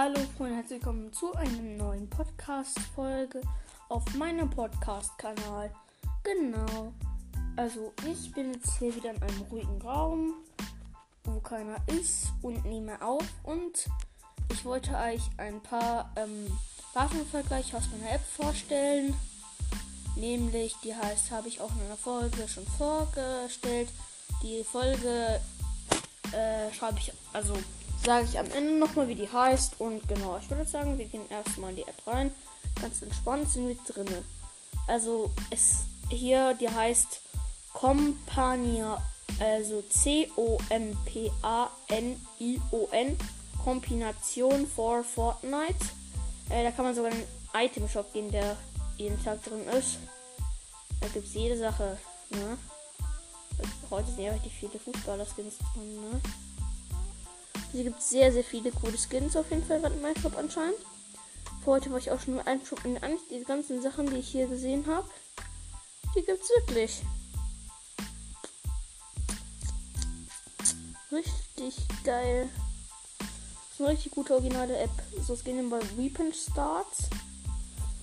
Hallo Freunde, herzlich willkommen zu einer neuen Podcast-Folge auf meinem Podcast-Kanal. Genau. Also, ich bin jetzt hier wieder in einem ruhigen Raum, wo keiner ist und nehme auf. Und ich wollte euch ein paar ähm, Waffenvergleiche aus meiner App vorstellen. Nämlich, die heißt, habe ich auch in einer Folge schon vorgestellt. Die Folge äh, schreibe ich, also sage ich am Ende nochmal, wie die heißt. Und genau, ich würde sagen, wir gehen erstmal in die App rein. Ganz entspannt sind wir drin. Also, es hier, die heißt Compania, also C-O-M-P-A-N-I-O-N, Kombination for Fortnite. Äh, da kann man sogar in einen Item-Shop gehen, der jeden Tag drin ist. Da gibt es jede Sache. Ne? Heute sind ja richtig viele Fußballer-Skins drin. Ne? Hier gibt es sehr, sehr viele coole Skins auf jeden Fall in meinem Shop anscheinend. Für heute war ich auch schon mal einschuppen. Die ganzen Sachen, die ich hier gesehen habe, die gibt es wirklich. Richtig geil. Das ist eine richtig gute originale App. So, es geht bei Weapon Starts.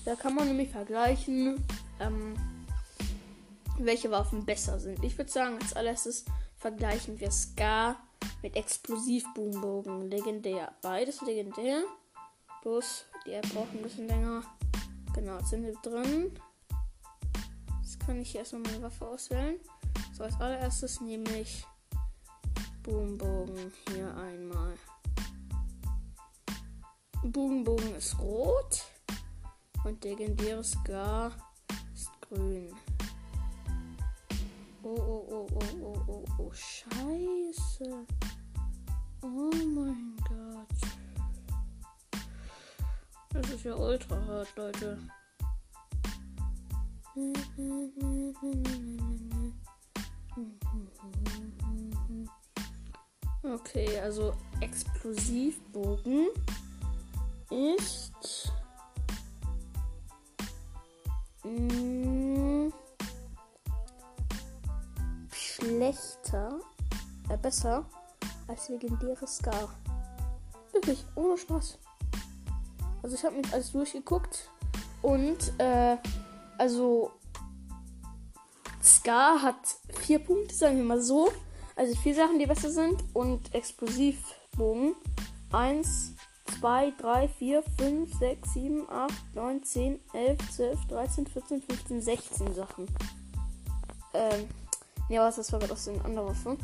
Da kann man nämlich vergleichen, ähm, welche Waffen besser sind. Ich würde sagen, als allererstes vergleichen wir Scar mit Explosivboombogen. Legendär. Beides legendär. Bloß, App braucht ein bisschen länger. Genau, jetzt sind wir drin. Jetzt kann ich erstmal meine Waffe auswählen. So, als allererstes nehme ich Boombogen hier einmal. Boombogen ist rot und legendäres Gar ist grün. Oh, oh, oh, oh, oh, oh, oh, scheiße. Oh mein Gott. Das ist ja ultra hart, Leute. Okay, also Explosivbogen ist besser als legendäres Scar. Wirklich, ohne Spaß. Also ich habe mich alles durchgeguckt und äh, also Scar hat vier Punkte, sagen wir mal so. Also vier Sachen, die besser sind und Explosivbogen 1, 2, 3, 4, 5, 6, 7, 8, 9, 10, 11, 12, 13, 14, 15, 16 Sachen. Ähm, ne, was das war gerade aus den anderen Waffen.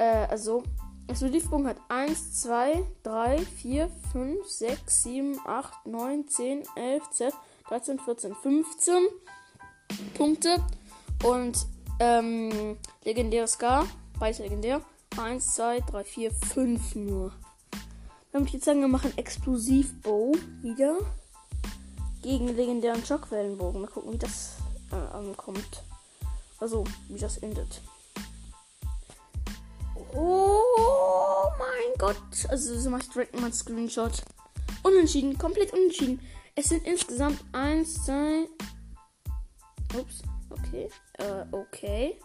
Äh, also, Explosivbogen hat 1, 2, 3, 4, 5, 6, 7, 8, 9, 10, 11, 12, 13, 14, 15 Punkte. Und ähm, legendäres Scar, beides legendär. 1, 2, 3, 4, 5 nur. Dann würde ich jetzt sagen, wir machen Explosivbow wieder. Gegen legendären Schockwellenbogen. Mal gucken, wie das äh, ankommt. Also, wie das endet. Oh mein Gott. Also, so mache ich direkt mal einen Screenshot. Unentschieden, komplett unentschieden. Es sind insgesamt 1, 2. Ups, okay. Äh, okay.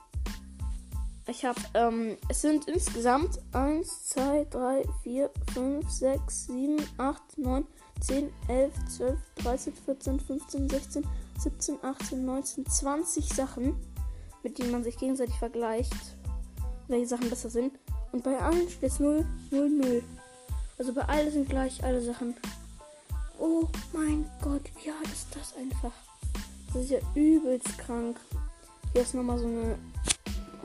Ich habe, ähm, es sind insgesamt 1, 2, 3, 4, 5, 6, 7, 8, 9, 10, 11, 12, 13, 14, 15, 16, 17, 18, 19, 20 Sachen, mit denen man sich gegenseitig vergleicht, welche Sachen besser sind. Und bei allen steht es 0, 0, 0. Also bei allen sind gleich alle Sachen. Oh mein Gott, wie hart ist das einfach? Das ist ja übelst krank. Hier ist nochmal so eine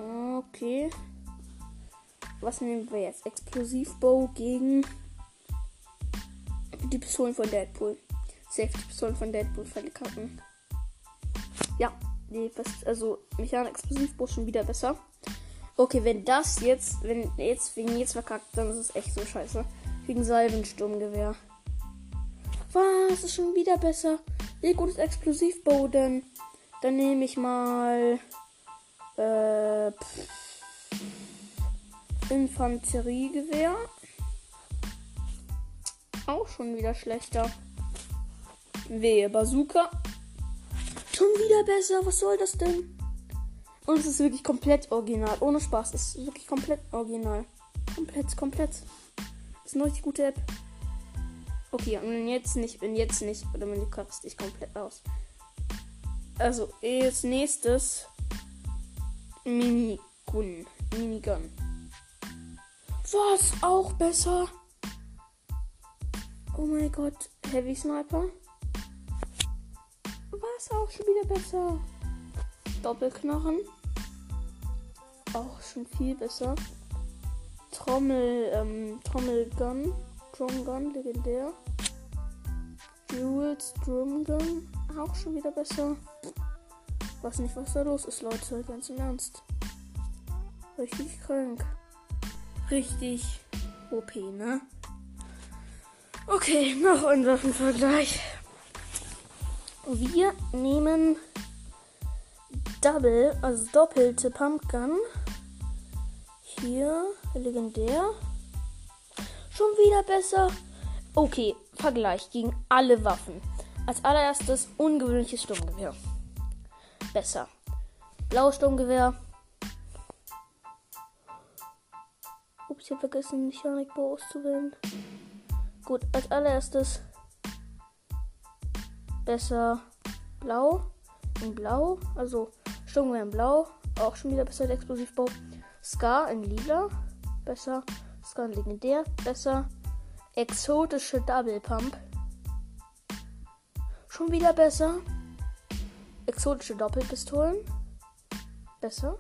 Okay. Was nehmen wir jetzt? Explosivbow gegen die Pistolen von Deadpool. Safe die Pistolen von Deadpool verkacken. Ja, die also Mechanik Explosivbow schon wieder besser. Okay, wenn das jetzt, wenn jetzt wegen jetzt verkackt, dann ist es echt so scheiße. Wegen Salvensturmgewehr. Was ist schon wieder besser? Wie gut ist Explosivbow denn? Dann nehme ich mal äh, Infanteriegewehr. Auch schon wieder schlechter. Wehe, Bazooka. Schon wieder besser. Was soll das denn? Und es ist wirklich komplett original. Ohne Spaß. Es ist wirklich komplett original. Komplett, komplett. Das ist eine richtig gute App. Okay, und jetzt nicht, wenn jetzt nicht, oder wenn du kackst dich komplett aus. Also, als nächstes Minigun. Minigun. Was? Auch besser? Oh mein Gott. Heavy Sniper. Was? Auch schon wieder besser. Doppelknochen. Auch schon viel besser. Trommel, ähm, Trommelgun. Drumgun, legendär. Jules Drumgun. Auch schon wieder besser. Weiß nicht, was da los ist, Leute. Ganz im Ernst. Richtig krank. Richtig OP, ne? Okay, noch ein Waffenvergleich. Wir nehmen Double, also doppelte Pumpgun. Hier, legendär. Schon wieder besser. Okay, Vergleich gegen alle Waffen. Als allererstes ungewöhnliches Sturmgewehr. Besser. Blaues Sturmgewehr. Ups, ich habe vergessen, Mechanikbau auszuwählen. Gut, als allererstes besser blau. In blau. Also Sturmgewehr in blau. Auch schon wieder besser der Explosivbau. Scar in lila. Besser. Scar in legendär. Besser. Exotische Double Pump. Schon wieder besser. Exotische Doppelpistolen. Besser.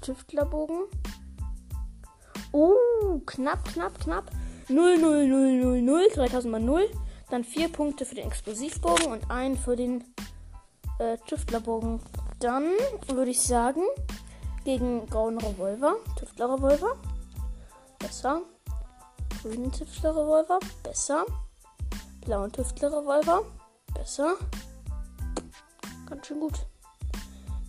Tüftlerbogen. Oh, knapp, knapp, knapp. 0, 0, 0, 0, 0. 3000 mal 0. Dann 4 Punkte für den Explosivbogen und einen für den äh, Tüftlerbogen. Dann würde ich sagen, gegen grauen Revolver, Tüftlerrevolver. Besser. Grünen Tüftlerrevolver. Besser. Blauen Tüftlerrevolver. Besser ganz schön gut.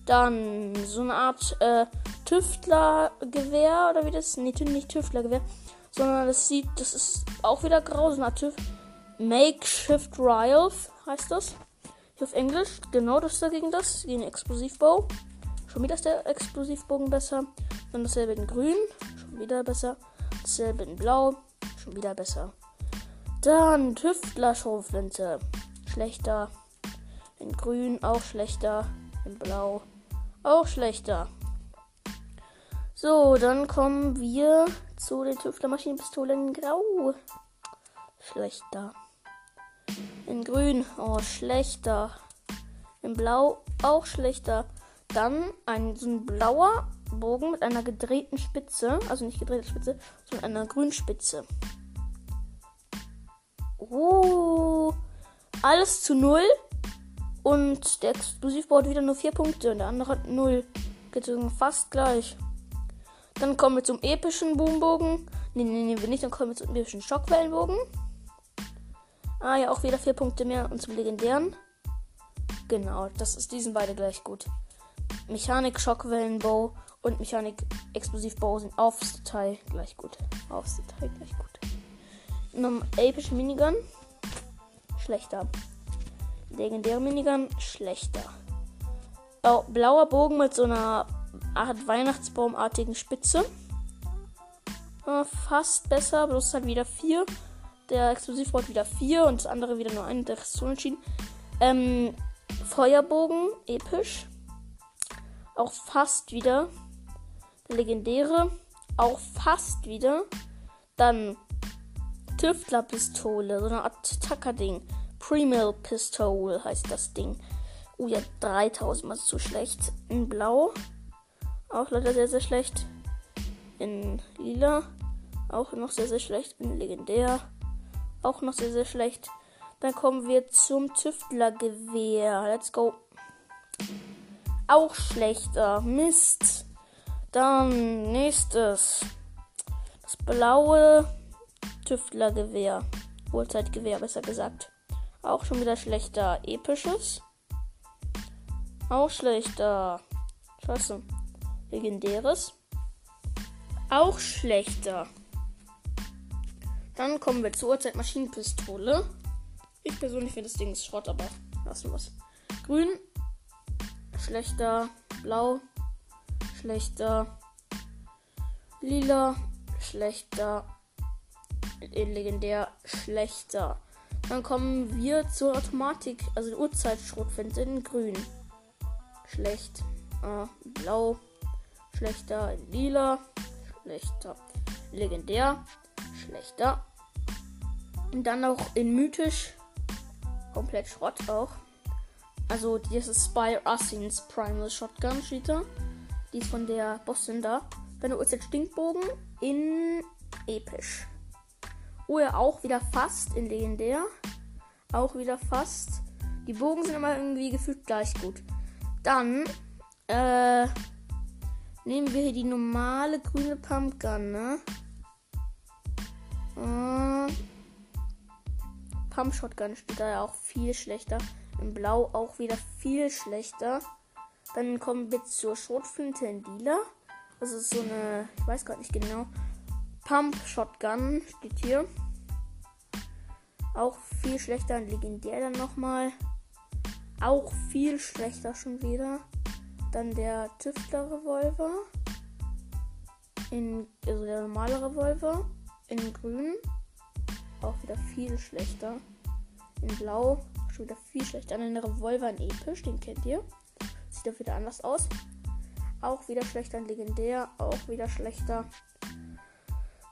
Dann so eine Art äh, Tüftlergewehr oder wie das? Nee, nicht Tüftlergewehr. Sondern das sieht, das ist auch wieder grau, so eine Art TÜV. Makeshift Rifle heißt das. Hier auf Englisch. Genau das dagegen das. Gegen Explosivbau. Schon wieder ist der Explosivbogen besser. Dann dasselbe in grün. Schon wieder besser. Dasselbe in blau. Schon wieder besser. Dann Tüftler-Schrotflinte. Schlechter. In grün auch schlechter. In blau auch schlechter. So, dann kommen wir zu den Tüftler Maschinenpistolen in grau. Schlechter. In grün, oh, schlechter. In blau auch schlechter. Dann ein, so ein blauer Bogen mit einer gedrehten Spitze. Also nicht gedrehte Spitze, sondern einer Grünspitze. Oh, alles zu null. Und der Explosivbau hat wieder nur 4 Punkte und der andere hat 0. Geht fast gleich. Dann kommen wir zum epischen Boombogen. Ne, ne, nehmen wir nicht. Dann kommen wir zum epischen Schockwellenbogen. Ah ja, auch wieder 4 Punkte mehr. Und zum legendären. Genau, das ist diesen beide gleich gut. Mechanik Schockwellenbow und Mechanik Explosivbow sind aufs Detail gleich gut. Aufs Detail gleich gut. Noch epische Minigun. Schlechter. Legendäre Minigun schlechter. Blauer Bogen mit so einer Art Weihnachtsbaumartigen Spitze. Äh, fast besser, bloß halt wieder 4. Der Explosivbot wieder 4 und das andere wieder nur ein. Der ist so entschieden. Ähm, Feuerbogen, episch. Auch fast wieder. Der legendäre, auch fast wieder. Dann Tüftlerpistole, so eine Art Tacker-Ding. Premill Pistol heißt das Ding. Oh ja, 3000 mal zu schlecht. In Blau. Auch leider sehr, sehr schlecht. In Lila. Auch noch sehr, sehr schlecht. In Legendär. Auch noch sehr, sehr schlecht. Dann kommen wir zum Tüftlergewehr. Let's go. Auch schlechter. Mist. Dann nächstes. Das blaue Tüftlergewehr. Uhrzeitgewehr, besser gesagt. Auch schon wieder schlechter. Episches. Auch schlechter. Scheiße. Legendäres. Auch schlechter. Dann kommen wir zur Uhrzeit Maschinenpistole. Ich persönlich finde das Ding ist Schrott, aber lassen wir es. Grün. Schlechter. Blau. Schlechter. Lila. Schlechter. in legendär schlechter. Dann kommen wir zur Automatik, also Uhrzeitschrotflinte in grün. Schlecht. Äh, blau. Schlechter. Lila. Schlechter. Legendär. Schlechter. Und dann auch in mythisch. Komplett Schrott auch. Also dieses Spire Assins Primal Shotgun da. Die ist von der Bossin da. Dann der Uhrzeit Stinkbogen in episch. Oh ja, auch wieder fast in legendär. Auch wieder fast. Die Bogen sind immer irgendwie gefühlt gleich gut. Dann äh, nehmen wir hier die normale grüne Pumpgun, ne? Äh, Pump Shotgun steht da ja auch viel schlechter. In Blau auch wieder viel schlechter. Dann kommen wir zur Schrotflinte in Lila. Das ist so eine, ich weiß gerade nicht genau. Pump Shotgun steht hier. Auch viel schlechter. Ein Legendär dann nochmal. Auch viel schlechter schon wieder. Dann der Tüftler Revolver. In, also der normale Revolver. In grün. Auch wieder viel schlechter. In blau. Schon wieder viel schlechter. Dann der Revolver in episch. Den kennt ihr. Sieht auch wieder anders aus. Auch wieder schlechter. Ein Legendär. Auch wieder schlechter.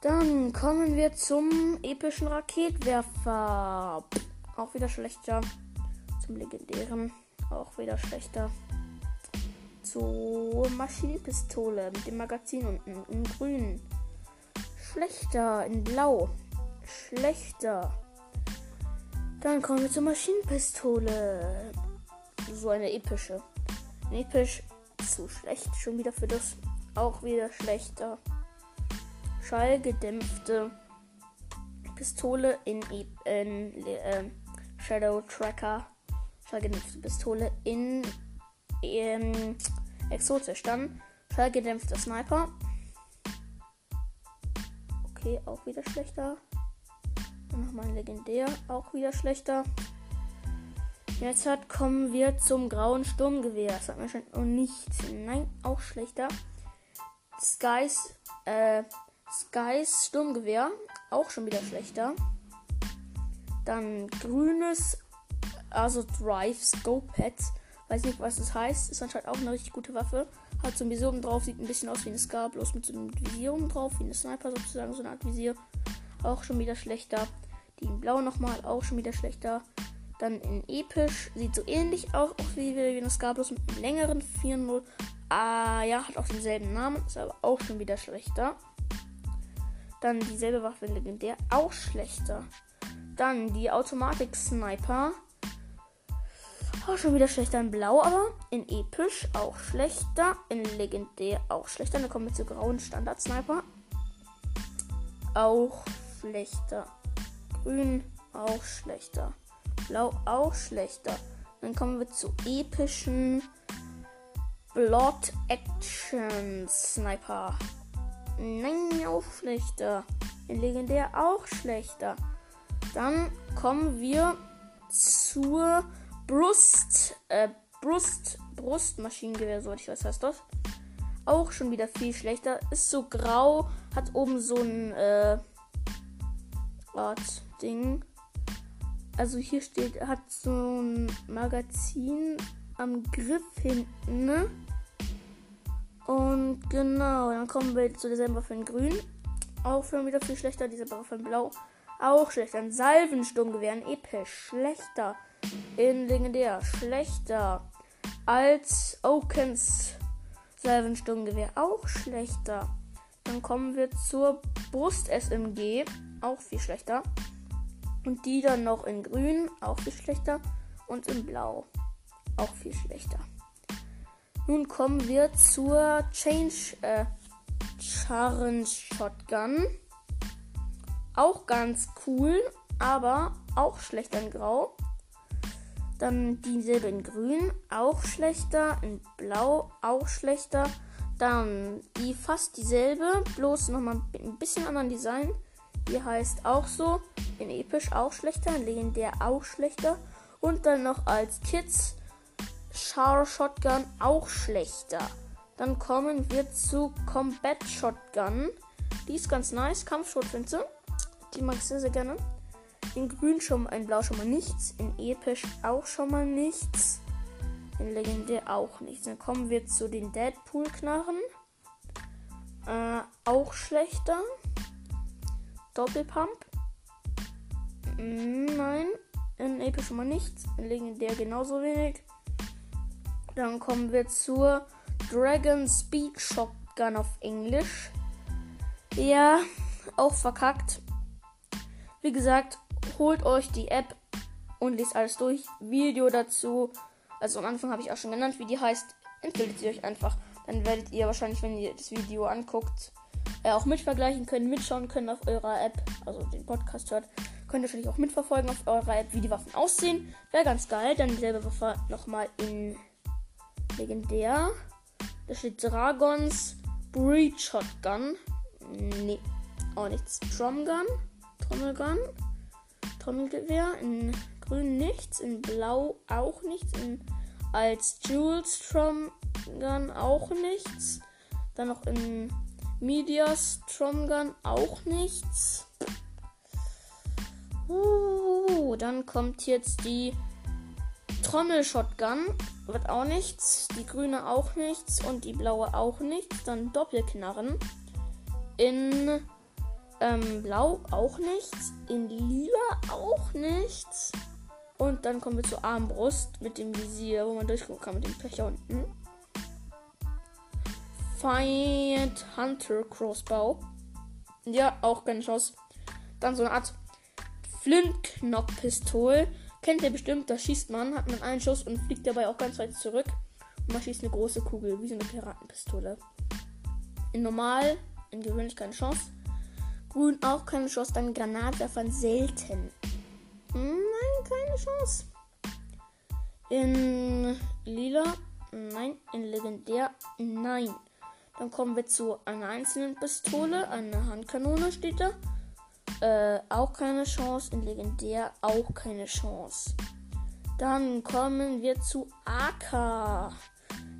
Dann kommen wir zum epischen Raketwerfer. Auch wieder schlechter. Zum legendären. Auch wieder schlechter. Zur Maschinenpistole mit dem Magazin unten in grün. Schlechter in blau. Schlechter. Dann kommen wir zur Maschinenpistole. So eine epische. Episch zu schlecht. Schon wieder für das. Auch wieder schlechter schallgedämpfte Pistole in, e in äh, Shadow Tracker. Schallgedämpfte Pistole in ähm, exotisch. Dann schallgedämpfter Sniper. Okay, auch wieder schlechter. Nochmal ein legendär, auch wieder schlechter. Jetzt hat, kommen wir zum grauen Sturmgewehr. Das hat mir schon oh, nicht. Nein, auch schlechter. Skies, äh, Skys Sturmgewehr, auch schon wieder schlechter. Dann grünes, also Drive Scope Pad. Weiß nicht, was das heißt. Ist anscheinend auch eine richtig gute Waffe. Hat so ein Visier oben drauf, sieht ein bisschen aus wie eine Scar, bloß mit so einem Visier oben drauf, wie eine Sniper sozusagen, so eine Art Visier. Auch schon wieder schlechter. Die in Blau nochmal, auch schon wieder schlechter. Dann in Episch, sieht so ähnlich auch aus wie, wie eine Scar, bloß mit einem längeren 4-0. Ah, ja, hat auch denselben Namen, ist aber auch schon wieder schlechter. Dann dieselbe Waffe legendär, auch schlechter. Dann die Automatik-Sniper. Auch schon wieder schlechter in Blau, aber in episch auch schlechter. In legendär auch schlechter. Dann kommen wir zu grauen Standard-Sniper. Auch schlechter. Grün auch schlechter. Blau auch schlechter. Dann kommen wir zu epischen Blood Action Sniper. Nein, auch schlechter. In Legendär auch schlechter. Dann kommen wir zur Brust, äh, Brust, Brustmaschinengewehr, soweit ich weiß, heißt das. Auch schon wieder viel schlechter. Ist so grau, hat oben so ein, äh, Art Ding. Also hier steht, hat so ein Magazin am Griff hinten, ne? Und genau, dann kommen wir zu derselben Waffe in grün. Auch schon wieder viel schlechter. Diese Waffe in blau. Auch schlechter. Ein Salvensturmgewehr in episch. Schlechter. In legendär. Schlechter. Als Okens Salvensturmgewehr. Auch schlechter. Dann kommen wir zur Brust-SMG. Auch viel schlechter. Und die dann noch in grün. Auch viel schlechter. Und in blau. Auch viel schlechter. Nun kommen wir zur Change äh, Challenge Shotgun. Auch ganz cool, aber auch schlechter in Grau. Dann dieselbe in Grün, auch schlechter. In Blau, auch schlechter. Dann die fast dieselbe, bloß nochmal ein bisschen anderen Design. Die heißt auch so. In Episch auch schlechter. In Legendär auch schlechter. Und dann noch als Kids Char Shotgun auch schlechter. Dann kommen wir zu Combat Shotgun. Die ist ganz nice. Kampfschrotflinte. Die mag ich sehr, sehr gerne. In grün schon in blau schon mal nichts. In episch auch schon mal nichts. In legendär auch nichts. Dann kommen wir zu den Deadpool-Knarren. Äh, auch schlechter. Doppelpump. Nein. In episch schon mal nichts. In legendär genauso wenig. Dann kommen wir zur Dragon Speed Shotgun auf Englisch. Ja, auch verkackt. Wie gesagt, holt euch die App und lest alles durch. Video dazu. Also am Anfang habe ich auch schon genannt, wie die heißt. Empfehlt sie euch einfach. Dann werdet ihr wahrscheinlich, wenn ihr das Video anguckt, äh, auch mitvergleichen können, mitschauen können auf eurer App. Also den Podcast hört. Könnt ihr wahrscheinlich auch mitverfolgen auf eurer App, wie die Waffen aussehen. Wäre ganz geil. Dann dieselbe Waffe nochmal in legendär. Da steht Dragons Breed Shotgun. Nee, auch nichts. Drumgun. Trommelgun. Trommelgewehr. In grün nichts. In blau auch nichts. In, als Jules Tromgun auch nichts. Dann noch in Medias Tromgun auch nichts. Uh, dann kommt jetzt die Trommel-Shotgun. Wird auch nichts. Die grüne auch nichts. Und die blaue auch nichts. Dann Doppelknarren. In ähm, Blau auch nichts. In Lila auch nichts. Und dann kommen wir zur Armbrust mit dem Visier, wo man durchgucken kann mit dem Pecher unten. Find Hunter Crossbow. Ja, auch keine Chance. Dann so eine Art Flint-Knock-Pistole. Kennt ihr bestimmt, da schießt man, hat man einen Schuss und fliegt dabei auch ganz weit zurück. Und man schießt eine große Kugel, wie so eine Piratenpistole. In normal, in gewöhnlich keine Chance. Grün auch keine Chance, dann Granatwerfern selten. Nein, keine Chance. In lila, nein. In legendär, nein. Dann kommen wir zu einer einzelnen Pistole, eine Handkanone steht da. Äh, auch keine Chance. In legendär auch keine Chance. Dann kommen wir zu AK.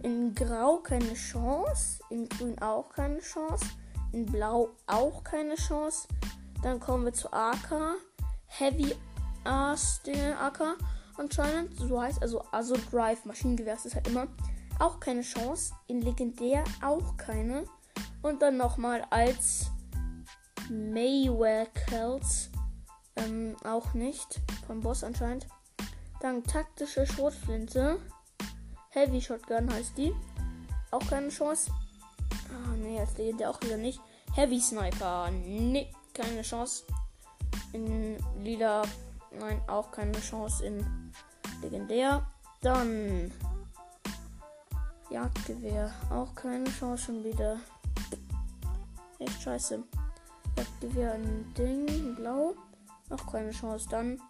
In Grau keine Chance. In Grün auch keine Chance. In Blau auch keine Chance. Dann kommen wir zu AK. Heavy Ass, den AK anscheinend. So heißt also also Drive Maschinengewehr ist halt immer. Auch keine Chance. In Legendär auch keine. Und dann nochmal als Maywells. Ähm, auch nicht. Vom Boss anscheinend. Dann taktische Schrotflinte. Heavy Shotgun heißt die. Auch keine Chance. Ah, nee, als Legende auch wieder nicht. Heavy Sniper. Nee, keine Chance. In Lila. Nein, auch keine Chance in Legendär. Dann. Jagdgewehr. Auch keine Chance schon wieder. Echt scheiße. Jagdgewehr in Ding. in Blau. Auch keine Chance. Dann.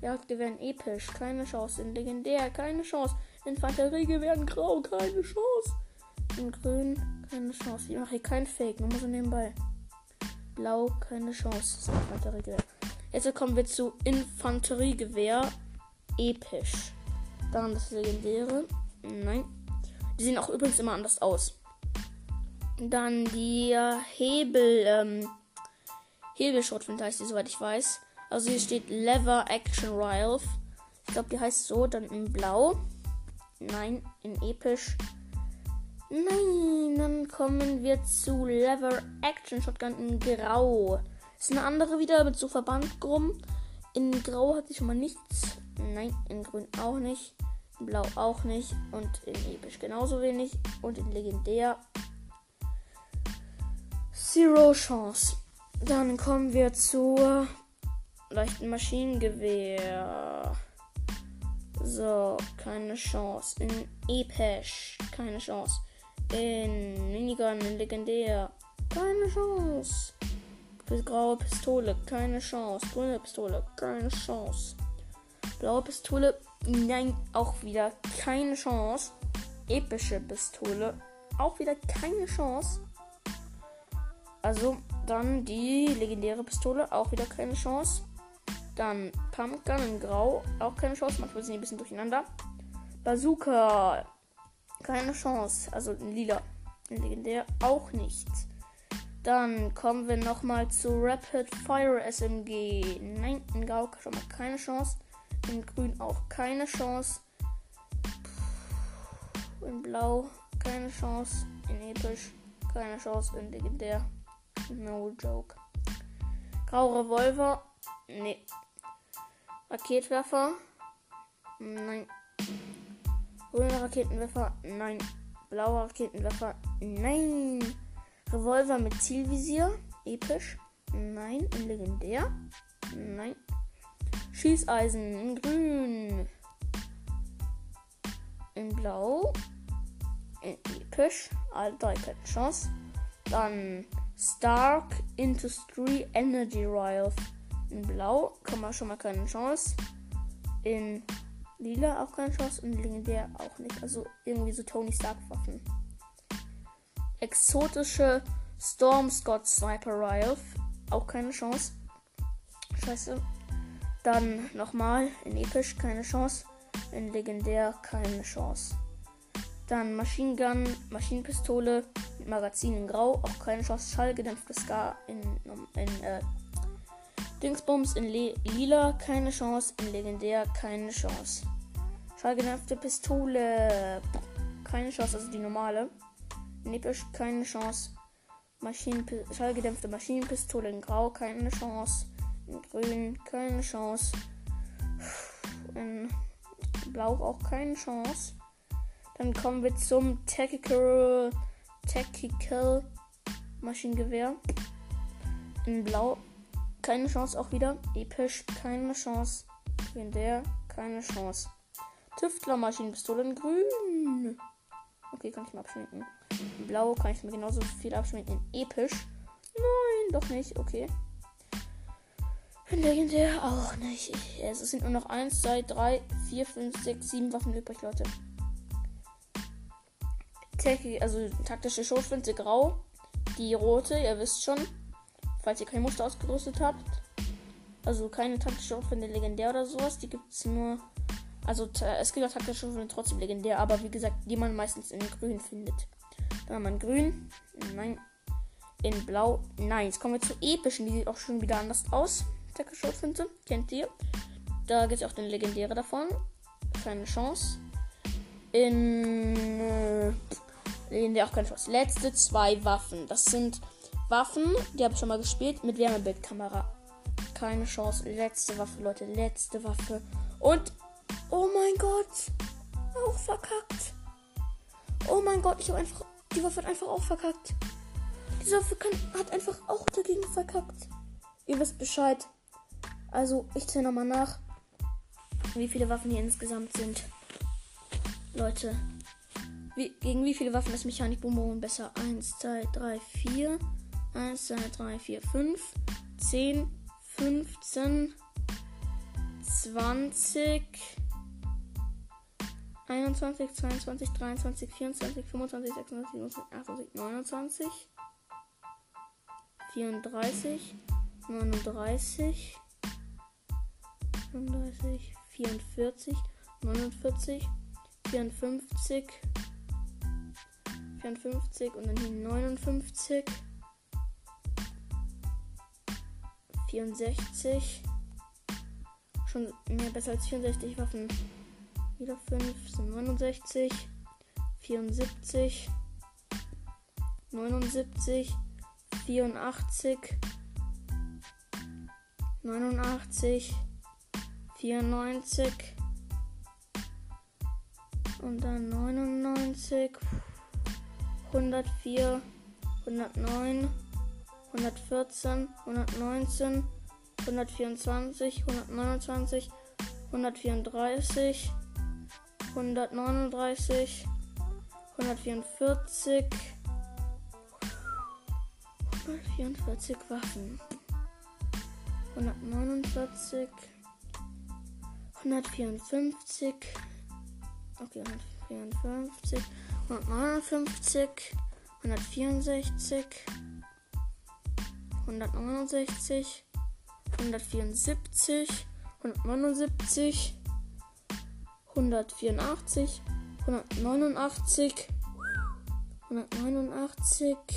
Jagdgewehr in episch. Keine Chance. In Legendär. Keine Chance. Infanteriegewehr in Grau. Keine Chance. In Grün keine Chance. Ich mache hier kein Fake, nur so nebenbei. Blau, keine Chance. Infanteriegewehr. Jetzt kommen wir zu Infanteriegewehr. Episch. Dann das legendäre. Nein. Die sehen auch übrigens immer anders aus. Dann die Hebel, ähm, Hebelschrotflinte heißt die, soweit ich weiß. Also hier steht Lever Action Ralph. Ich glaube, die heißt so, dann in Blau. Nein, in Episch. Nein, dann kommen wir zu Lever Action Shotgun in Grau. Ist eine andere wieder mit so Verband. In Grau hat sie schon mal nichts. Nein, in Grün auch nicht. Blau auch nicht. Und in Episch genauso wenig. Und in Legendär. Zero Chance. Dann kommen wir zu leichten Maschinengewehr. So, keine Chance. In Episch, keine Chance. In Minigun, in Legendär. Keine Chance. Graue Pistole, keine Chance. Grüne Pistole, keine Chance. Blaue Pistole, nein, auch wieder keine Chance. Epische Pistole, auch wieder keine Chance. Also dann die legendäre Pistole, auch wieder keine Chance. Dann Pumpgun in Grau, auch keine Chance. Manchmal sind die ein bisschen durcheinander. Bazooka, keine Chance. Also in lila. In legendär auch nicht. Dann kommen wir nochmal zu Rapid Fire SMG. Nein, in Grau schon mal keine Chance. In Grün auch keine Chance. In Blau keine Chance. In Episch keine Chance. In Legendär no joke. Grau Revolver. Nee. Raketwerfer. Nein. Grüner Raketenwerfer. Nein. Blauer Raketenwerfer. Nein. Revolver mit Zielvisier. Episch. Nein. In legendär. Nein. Schießeisen in grün. In blau. In episch. Alle drei keine Chance. Dann Stark Industry Energy Rifle. In blau kann man schon mal keine Chance. In lila auch keine Chance. Und legendär auch nicht. Also irgendwie so Tony Stark Waffen exotische Storm Scott Sniper Rifle. Auch keine Chance. Scheiße. Dann nochmal in episch keine Chance. In legendär keine Chance. Dann Machine Gun, Maschinenpistole Magazin in Grau, auch keine Chance. Schallgedämpfte Scar in, in äh, Dingsbums in Le Lila, keine Chance. In Legendär, keine Chance. Schallgedämpfte Pistole, keine Chance, also die normale. Episch keine Chance. Maschinenpi Schallgedämpfte Maschinenpistole in Grau, keine Chance. Grün, keine Chance. In Blau auch keine Chance. Dann kommen wir zum Tactical, Tactical Maschinengewehr. In Blau keine Chance auch wieder. Episch keine Chance. In der keine Chance. Tüftler Maschinenpistole in Grün. Okay, kann ich mal abschminken. In Blau kann ich mir genauso viel abschminken. In Episch. Nein, doch nicht. Okay. Legendär auch nicht. Es sind nur noch 1, 2, 3, 4, 5, 6, 7 Waffen übrig, Leute. Techie, also taktische Schrotflinte grau. Die rote, ihr wisst schon. Falls ihr kein Muster ausgerüstet habt. Also keine taktische Schrotflinte legendär oder sowas. Die gibt es nur also es gibt auch taktische Schriften trotzdem legendär, aber wie gesagt, die man meistens in grün findet. Dann haben wir in grün, nein, in blau, nein. Jetzt kommen wir zu epischen, die sieht auch schon wieder anders aus. Schriften, kennt ihr. Da gibt es auch den legendäre davon. Keine Chance. In äh, legendär auch keine Chance. Letzte zwei Waffen. Das sind Waffen, die habe ich schon mal gespielt, mit Wärmebildkamera. Keine Chance. Letzte Waffe, Leute. Letzte Waffe. Und Oh mein Gott. Auch verkackt. Oh mein Gott, ich habe einfach. Die Waffe hat einfach auch verkackt. Diese Waffe kann, hat einfach auch dagegen verkackt. Ihr wisst Bescheid. Also, ich zähle nochmal nach, wie viele Waffen hier insgesamt sind. Leute. Wie, gegen wie viele Waffen ist Mechanik Boom besser? 1, 2, 3, 4. 1, 2, 3, 4, 5. 10, 15, 20. 21, 22, 23, 24, 25, 26, 27, 28, 29, 34, 39, 39, 44, 49, 54, 54 und dann hier 59, 64, schon mehr besser als 64 Waffen. Wieder 5 sind 69, 74, 79, 84, 89, 94 und dann 99, 104, 109, 114, 119, 124, 129, 134, 139, 144, 144 Waffen, 149, 154, okay, 154, 159, 164, 169, 174, 179, 184, 189, 189,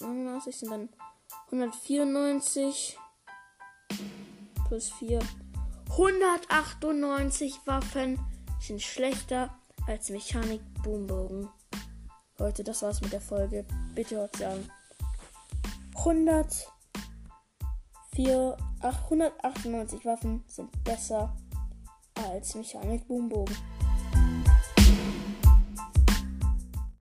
199 sind dann 194 plus 4. 198 Waffen sind schlechter als Mechanik Boombogen. Leute, das war's mit der Folge. Bitte hört sagen. 100 4, 198 Waffen sind besser als Mechanik Boombogen.